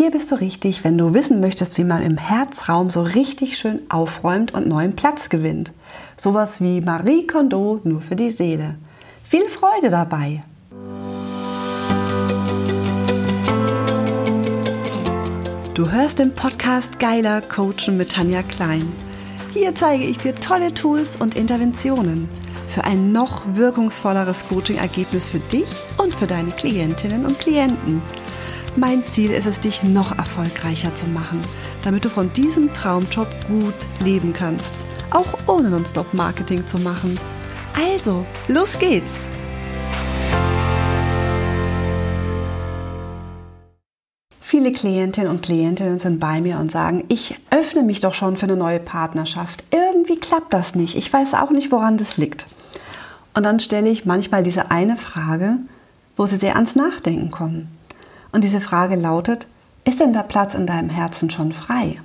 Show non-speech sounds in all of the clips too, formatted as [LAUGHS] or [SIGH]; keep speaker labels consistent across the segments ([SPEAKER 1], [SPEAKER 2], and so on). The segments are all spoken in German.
[SPEAKER 1] Hier bist du richtig, wenn du wissen möchtest, wie man im Herzraum so richtig schön aufräumt und neuen Platz gewinnt. Sowas wie Marie Kondo nur für die Seele. Viel Freude dabei! Du hörst den Podcast Geiler Coachen mit Tanja Klein. Hier zeige ich dir tolle Tools und Interventionen für ein noch wirkungsvolleres Coaching-Ergebnis für dich und für deine Klientinnen und Klienten. Mein Ziel ist es, dich noch erfolgreicher zu machen, damit du von diesem Traumjob gut leben kannst, auch ohne Non-Stop-Marketing zu machen. Also, los geht's! Viele Klientinnen und Klientinnen sind bei mir und sagen, ich öffne mich doch schon für eine neue Partnerschaft. Irgendwie klappt das nicht. Ich weiß auch nicht, woran das liegt. Und dann stelle ich manchmal diese eine Frage, wo sie sehr ans Nachdenken kommen. Und diese Frage lautet, ist denn der Platz in deinem Herzen schon frei?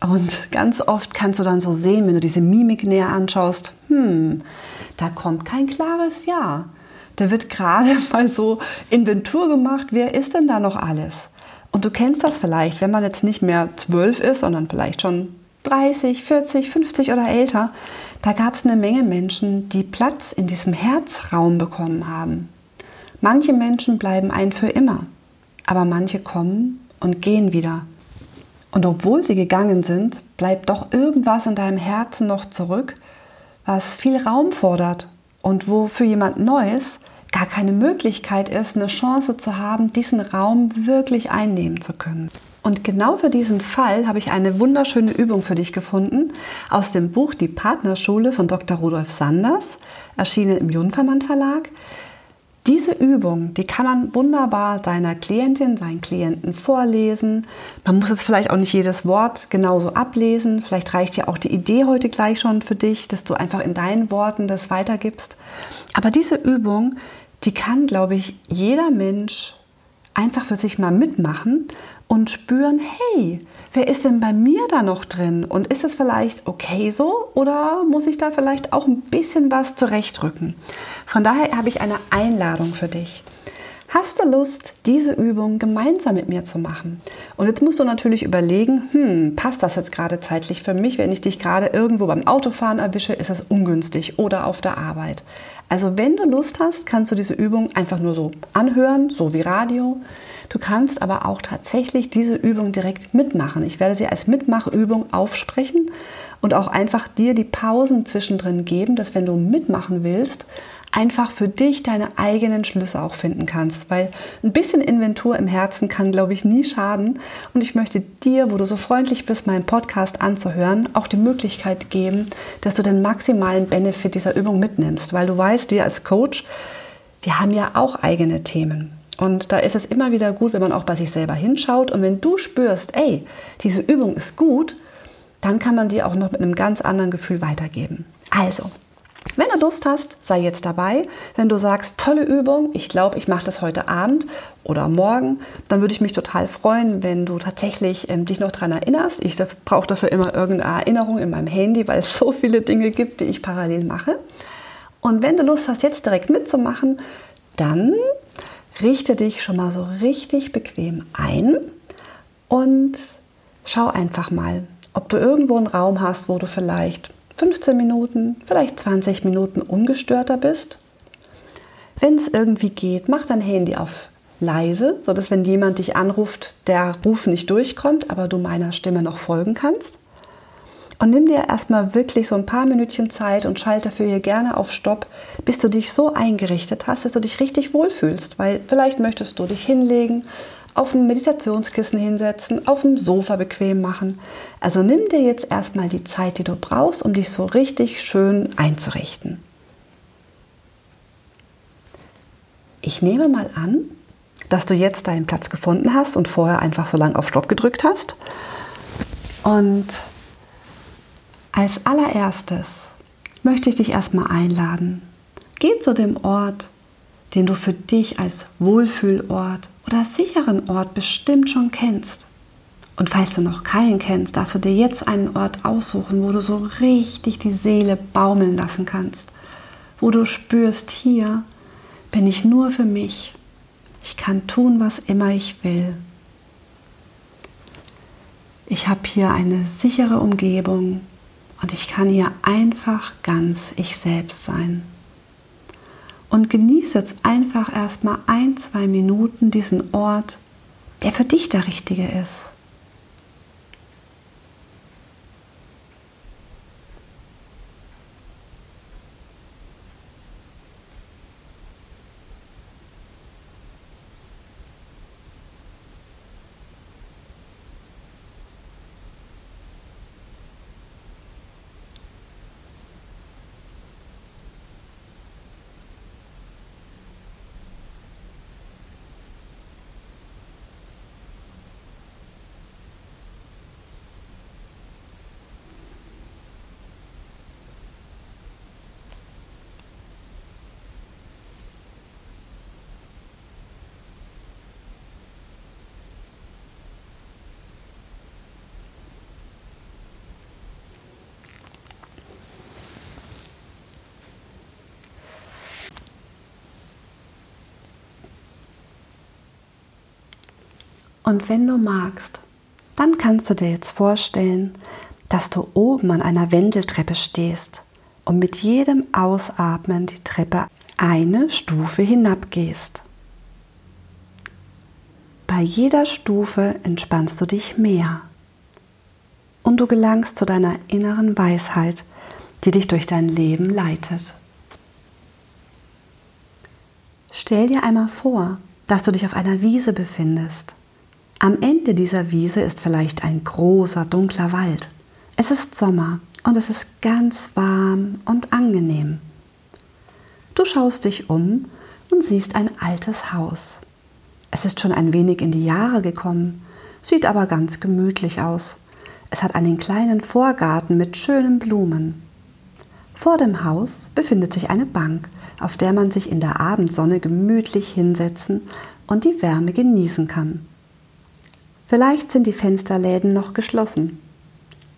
[SPEAKER 1] Und ganz oft kannst du dann so sehen, wenn du diese Mimik näher anschaust, hm, da kommt kein klares Ja. Da wird gerade [LAUGHS] mal so Inventur gemacht, wer ist denn da noch alles? Und du kennst das vielleicht, wenn man jetzt nicht mehr zwölf ist, sondern vielleicht schon 30, 40, 50 oder älter, da gab es eine Menge Menschen, die Platz in diesem Herzraum bekommen haben. Manche Menschen bleiben ein für immer, aber manche kommen und gehen wieder. Und obwohl sie gegangen sind, bleibt doch irgendwas in deinem Herzen noch zurück, was viel Raum fordert und wo für jemand Neues gar keine Möglichkeit ist, eine Chance zu haben, diesen Raum wirklich einnehmen zu können. Und genau für diesen Fall habe ich eine wunderschöne Übung für dich gefunden aus dem Buch Die Partnerschule von Dr. Rudolf Sanders, erschienen im Junfermann Verlag. Diese Übung, die kann man wunderbar seiner Klientin, seinen Klienten vorlesen. Man muss jetzt vielleicht auch nicht jedes Wort genauso ablesen. Vielleicht reicht ja auch die Idee heute gleich schon für dich, dass du einfach in deinen Worten das weitergibst. Aber diese Übung, die kann, glaube ich, jeder Mensch einfach für sich mal mitmachen und spüren, hey, wer ist denn bei mir da noch drin? Und ist es vielleicht okay so oder muss ich da vielleicht auch ein bisschen was zurechtrücken? Von daher habe ich eine Einladung für dich. Hast du Lust, diese Übung gemeinsam mit mir zu machen? Und jetzt musst du natürlich überlegen, hm, passt das jetzt gerade zeitlich für mich? Wenn ich dich gerade irgendwo beim Autofahren erwische, ist es ungünstig oder auf der Arbeit. Also wenn du Lust hast, kannst du diese Übung einfach nur so anhören, so wie Radio. Du kannst aber auch tatsächlich diese Übung direkt mitmachen. Ich werde sie als Mitmachübung aufsprechen und auch einfach dir die Pausen zwischendrin geben, dass wenn du mitmachen willst, einfach für dich deine eigenen Schlüsse auch finden kannst. Weil ein bisschen Inventur im Herzen kann, glaube ich, nie schaden. Und ich möchte dir, wo du so freundlich bist, meinen Podcast anzuhören, auch die Möglichkeit geben, dass du den maximalen Benefit dieser Übung mitnimmst. Weil du weißt, wir als Coach, wir haben ja auch eigene Themen. Und da ist es immer wieder gut, wenn man auch bei sich selber hinschaut. Und wenn du spürst, ey, diese Übung ist gut, dann kann man die auch noch mit einem ganz anderen Gefühl weitergeben. Also, wenn du Lust hast, sei jetzt dabei. Wenn du sagst, tolle Übung, ich glaube, ich mache das heute Abend oder morgen, dann würde ich mich total freuen, wenn du tatsächlich ähm, dich noch daran erinnerst. Ich brauche dafür immer irgendeine Erinnerung in meinem Handy, weil es [LAUGHS] so viele Dinge gibt, die ich parallel mache. Und wenn du Lust hast, jetzt direkt mitzumachen, dann richte dich schon mal so richtig bequem ein und schau einfach mal, ob du irgendwo einen Raum hast, wo du vielleicht 15 Minuten, vielleicht 20 Minuten ungestörter bist. Wenn es irgendwie geht, mach dein Handy auf leise, sodass wenn jemand dich anruft, der Ruf nicht durchkommt, aber du meiner Stimme noch folgen kannst. Und nimm dir erstmal wirklich so ein paar Minütchen Zeit und schalte dafür hier gerne auf Stopp, bis du dich so eingerichtet hast, dass du dich richtig wohlfühlst. Weil vielleicht möchtest du dich hinlegen, auf ein Meditationskissen hinsetzen, auf dem Sofa bequem machen. Also nimm dir jetzt erstmal die Zeit, die du brauchst, um dich so richtig schön einzurichten. Ich nehme mal an, dass du jetzt deinen Platz gefunden hast und vorher einfach so lange auf Stopp gedrückt hast. Und als allererstes möchte ich dich erstmal einladen. Geh zu dem Ort, den du für dich als Wohlfühlort oder sicheren Ort bestimmt schon kennst. Und falls du noch keinen kennst, darfst du dir jetzt einen Ort aussuchen, wo du so richtig die Seele baumeln lassen kannst, wo du spürst, hier bin ich nur für mich. Ich kann tun, was immer ich will. Ich habe hier eine sichere Umgebung und ich kann hier einfach ganz ich selbst sein. Und genieße jetzt einfach erstmal ein, zwei Minuten diesen Ort, der für dich der richtige ist. Und wenn du magst, dann kannst du dir jetzt vorstellen, dass du oben an einer Wendeltreppe stehst und mit jedem Ausatmen die Treppe eine Stufe hinabgehst. Bei jeder Stufe entspannst du dich mehr und du gelangst zu deiner inneren Weisheit, die dich durch dein Leben leitet. Stell dir einmal vor, dass du dich auf einer Wiese befindest am Ende dieser Wiese ist vielleicht ein großer, dunkler Wald. Es ist Sommer und es ist ganz warm und angenehm. Du schaust dich um und siehst ein altes Haus. Es ist schon ein wenig in die Jahre gekommen, sieht aber ganz gemütlich aus. Es hat einen kleinen Vorgarten mit schönen Blumen. Vor dem Haus befindet sich eine Bank, auf der man sich in der Abendsonne gemütlich hinsetzen und die Wärme genießen kann. Vielleicht sind die Fensterläden noch geschlossen.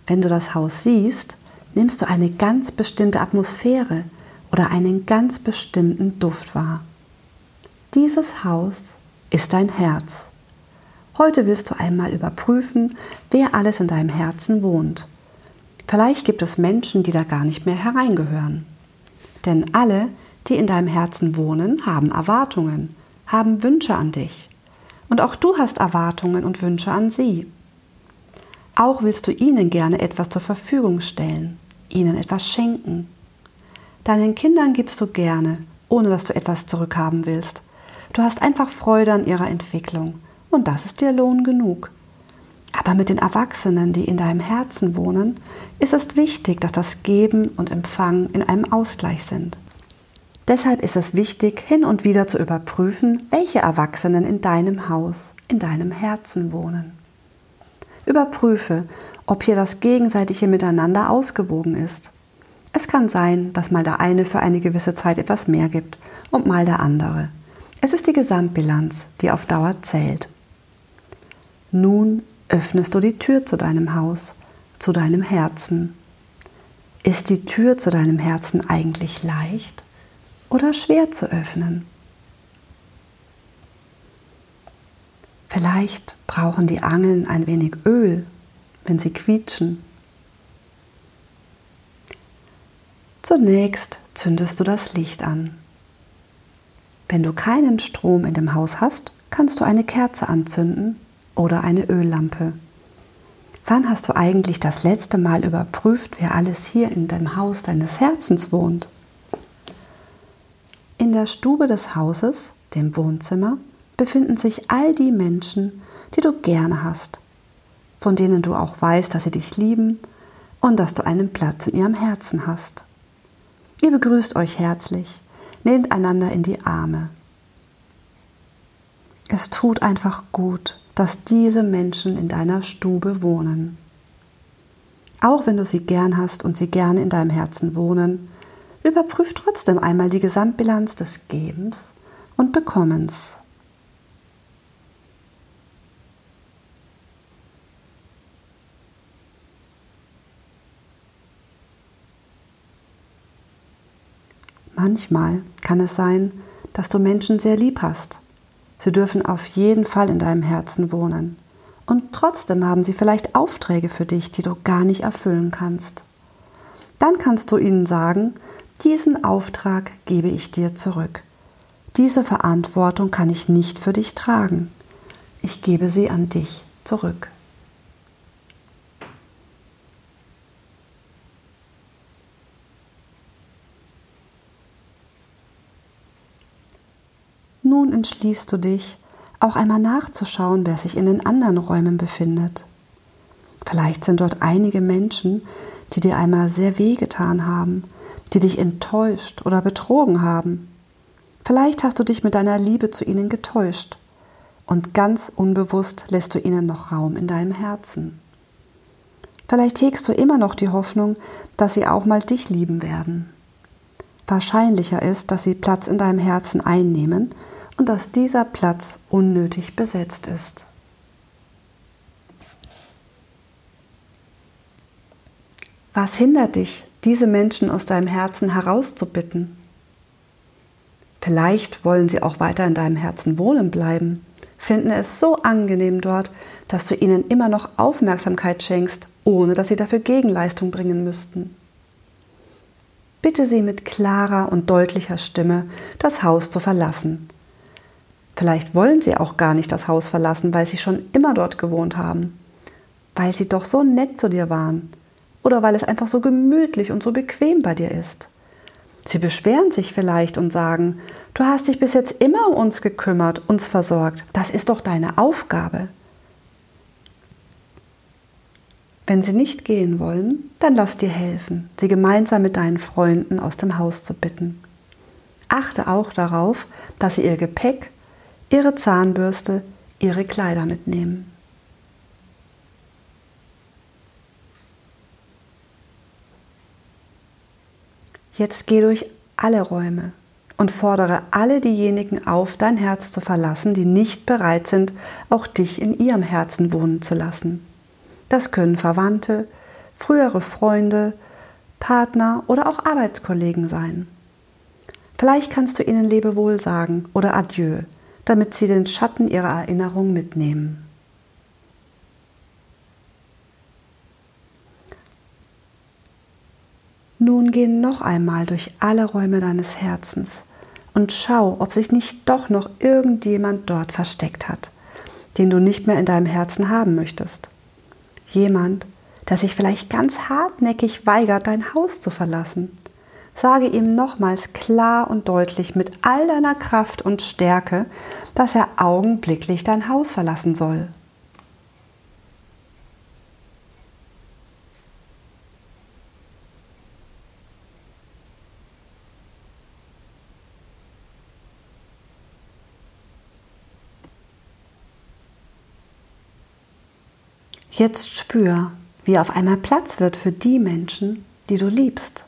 [SPEAKER 1] Wenn du das Haus siehst, nimmst du eine ganz bestimmte Atmosphäre oder einen ganz bestimmten Duft wahr. Dieses Haus ist dein Herz. Heute willst du einmal überprüfen, wer alles in deinem Herzen wohnt. Vielleicht gibt es Menschen, die da gar nicht mehr hereingehören. Denn alle, die in deinem Herzen wohnen, haben Erwartungen, haben Wünsche an dich. Und auch du hast Erwartungen und Wünsche an sie. Auch willst du ihnen gerne etwas zur Verfügung stellen, ihnen etwas schenken. Deinen Kindern gibst du gerne, ohne dass du etwas zurückhaben willst. Du hast einfach Freude an ihrer Entwicklung und das ist dir Lohn genug. Aber mit den Erwachsenen, die in deinem Herzen wohnen, ist es wichtig, dass das Geben und Empfangen in einem Ausgleich sind. Deshalb ist es wichtig, hin und wieder zu überprüfen, welche Erwachsenen in deinem Haus, in deinem Herzen wohnen. Überprüfe, ob hier das gegenseitige Miteinander ausgewogen ist. Es kann sein, dass mal der eine für eine gewisse Zeit etwas mehr gibt und mal der andere. Es ist die Gesamtbilanz, die auf Dauer zählt. Nun öffnest du die Tür zu deinem Haus, zu deinem Herzen. Ist die Tür zu deinem Herzen eigentlich leicht? Oder schwer zu öffnen. Vielleicht brauchen die Angeln ein wenig Öl, wenn sie quietschen. Zunächst zündest du das Licht an. Wenn du keinen Strom in dem Haus hast, kannst du eine Kerze anzünden oder eine Öllampe. Wann hast du eigentlich das letzte Mal überprüft, wer alles hier in dem Haus deines Herzens wohnt? In der Stube des Hauses, dem Wohnzimmer, befinden sich all die Menschen, die du gerne hast, von denen du auch weißt, dass sie dich lieben und dass du einen Platz in ihrem Herzen hast. Ihr begrüßt euch herzlich, nehmt einander in die Arme. Es tut einfach gut, dass diese Menschen in deiner Stube wohnen. Auch wenn du sie gern hast und sie gerne in deinem Herzen wohnen, Überprüf trotzdem einmal die Gesamtbilanz des Gebens und Bekommens. Manchmal kann es sein, dass du Menschen sehr lieb hast. Sie dürfen auf jeden Fall in deinem Herzen wohnen. Und trotzdem haben sie vielleicht Aufträge für dich, die du gar nicht erfüllen kannst. Dann kannst du ihnen sagen, diesen Auftrag gebe ich dir zurück. Diese Verantwortung kann ich nicht für dich tragen. Ich gebe sie an dich zurück. Nun entschließt du dich, auch einmal nachzuschauen, wer sich in den anderen Räumen befindet. Vielleicht sind dort einige Menschen, die dir einmal sehr wehgetan haben, die dich enttäuscht oder betrogen haben. Vielleicht hast du dich mit deiner Liebe zu ihnen getäuscht und ganz unbewusst lässt du ihnen noch Raum in deinem Herzen. Vielleicht hegst du immer noch die Hoffnung, dass sie auch mal dich lieben werden. Wahrscheinlicher ist, dass sie Platz in deinem Herzen einnehmen und dass dieser Platz unnötig besetzt ist. Was hindert dich, diese Menschen aus deinem Herzen herauszubitten? Vielleicht wollen sie auch weiter in deinem Herzen wohnen bleiben, finden es so angenehm dort, dass du ihnen immer noch Aufmerksamkeit schenkst, ohne dass sie dafür Gegenleistung bringen müssten. Bitte sie mit klarer und deutlicher Stimme, das Haus zu verlassen, Vielleicht wollen sie auch gar nicht das Haus verlassen, weil sie schon immer dort gewohnt haben, weil sie doch so nett zu dir waren oder weil es einfach so gemütlich und so bequem bei dir ist. Sie beschweren sich vielleicht und sagen, du hast dich bis jetzt immer um uns gekümmert, uns versorgt, das ist doch deine Aufgabe. Wenn sie nicht gehen wollen, dann lass dir helfen, sie gemeinsam mit deinen Freunden aus dem Haus zu bitten. Achte auch darauf, dass sie ihr Gepäck ihre Zahnbürste, ihre Kleider mitnehmen. Jetzt geh durch alle Räume und fordere alle diejenigen auf, dein Herz zu verlassen, die nicht bereit sind, auch dich in ihrem Herzen wohnen zu lassen. Das können Verwandte, frühere Freunde, Partner oder auch Arbeitskollegen sein. Vielleicht kannst du ihnen Lebewohl sagen oder Adieu, damit sie den Schatten ihrer Erinnerung mitnehmen. Nun geh noch einmal durch alle Räume deines Herzens und schau, ob sich nicht doch noch irgendjemand dort versteckt hat, den du nicht mehr in deinem Herzen haben möchtest. Jemand, der sich vielleicht ganz hartnäckig weigert, dein Haus zu verlassen Sage ihm nochmals klar und deutlich mit all deiner Kraft und Stärke, dass er augenblicklich dein Haus verlassen soll. Jetzt spür, wie auf einmal Platz wird für die Menschen, die du liebst.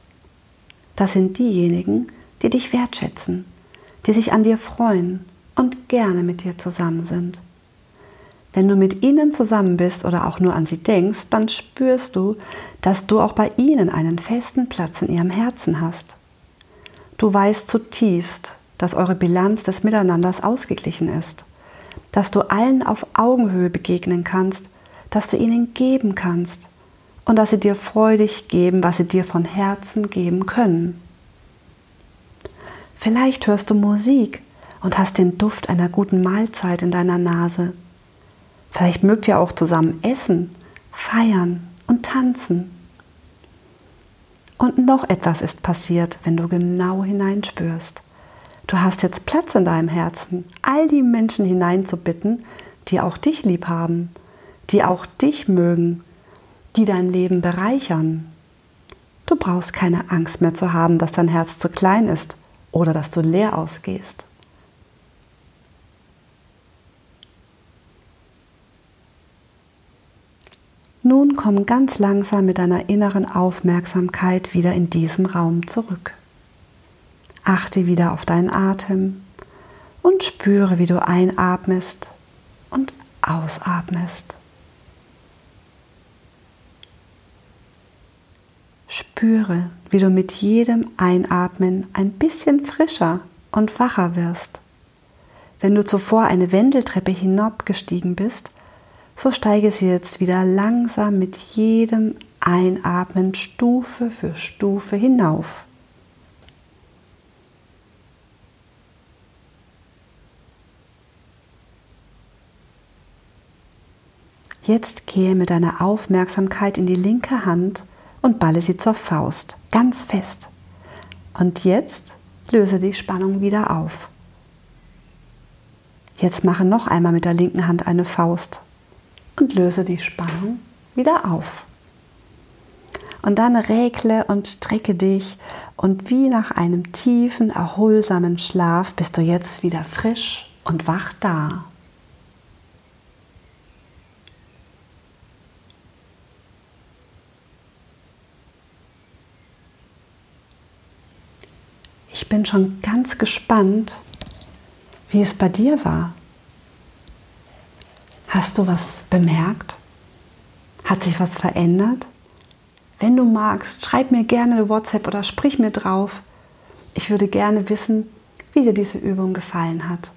[SPEAKER 1] Das sind diejenigen, die dich wertschätzen, die sich an dir freuen und gerne mit dir zusammen sind. Wenn du mit ihnen zusammen bist oder auch nur an sie denkst, dann spürst du, dass du auch bei ihnen einen festen Platz in ihrem Herzen hast. Du weißt zutiefst, dass eure Bilanz des Miteinanders ausgeglichen ist, dass du allen auf Augenhöhe begegnen kannst, dass du ihnen geben kannst und dass sie dir freudig geben, was sie dir von Herzen geben können. Vielleicht hörst du Musik und hast den Duft einer guten Mahlzeit in deiner Nase. Vielleicht mögt ihr auch zusammen essen, feiern und tanzen. Und noch etwas ist passiert, wenn du genau hineinspürst. Du hast jetzt Platz in deinem Herzen, all die Menschen hineinzubitten, die auch dich lieb haben, die auch dich mögen die dein Leben bereichern. Du brauchst keine Angst mehr zu haben, dass dein Herz zu klein ist oder dass du leer ausgehst. Nun komm ganz langsam mit deiner inneren Aufmerksamkeit wieder in diesem Raum zurück. Achte wieder auf deinen Atem und spüre, wie du einatmest und ausatmest. Spüre, wie du mit jedem Einatmen ein bisschen frischer und wacher wirst. Wenn du zuvor eine Wendeltreppe hinabgestiegen bist, so steige sie jetzt wieder langsam mit jedem Einatmen Stufe für Stufe hinauf. Jetzt gehe mit deiner Aufmerksamkeit in die linke Hand und balle sie zur Faust, ganz fest. Und jetzt löse die Spannung wieder auf. Jetzt mache noch einmal mit der linken Hand eine Faust und löse die Spannung wieder auf. Und dann regle und strecke dich und wie nach einem tiefen, erholsamen Schlaf bist du jetzt wieder frisch und wach da. Ich bin schon ganz gespannt, wie es bei dir war. Hast du was bemerkt? Hat sich was verändert? Wenn du magst, schreib mir gerne WhatsApp oder sprich mir drauf. Ich würde gerne wissen, wie dir diese Übung gefallen hat.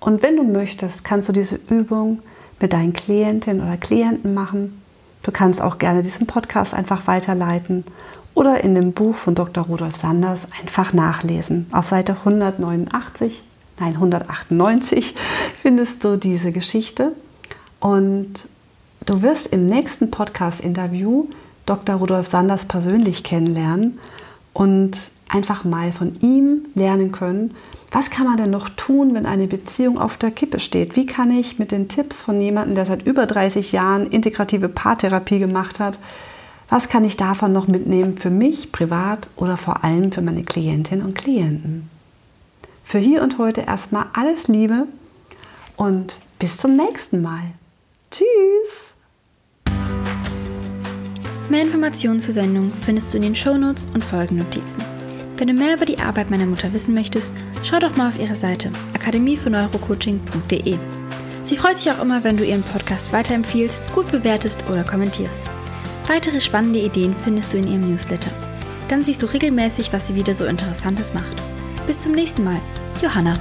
[SPEAKER 1] Und wenn du möchtest, kannst du diese Übung mit deinen Klientinnen oder Klienten machen. Du kannst auch gerne diesen Podcast einfach weiterleiten oder in dem Buch von Dr. Rudolf Sanders einfach nachlesen. Auf Seite 189 nein, 198 findest du diese Geschichte. Und du wirst im nächsten Podcast-Interview Dr. Rudolf Sanders persönlich kennenlernen und einfach mal von ihm lernen können, was kann man denn noch tun, wenn eine Beziehung auf der Kippe steht? Wie kann ich mit den Tipps von jemandem, der seit über 30 Jahren integrative Paartherapie gemacht hat, was kann ich davon noch mitnehmen für mich privat oder vor allem für meine Klientinnen und Klienten? Für hier und heute erstmal alles Liebe und bis zum nächsten Mal. Tschüss!
[SPEAKER 2] Mehr Informationen zur Sendung findest du in den Shownotes und Folgennotizen. Wenn du mehr über die Arbeit meiner Mutter wissen möchtest, schau doch mal auf ihre Seite akademiefürs Sie freut sich auch immer, wenn du ihren Podcast weiterempfiehlst, gut bewertest oder kommentierst. Weitere spannende Ideen findest du in ihrem Newsletter. Dann siehst du regelmäßig, was sie wieder so Interessantes macht. Bis zum nächsten Mal. Johanna.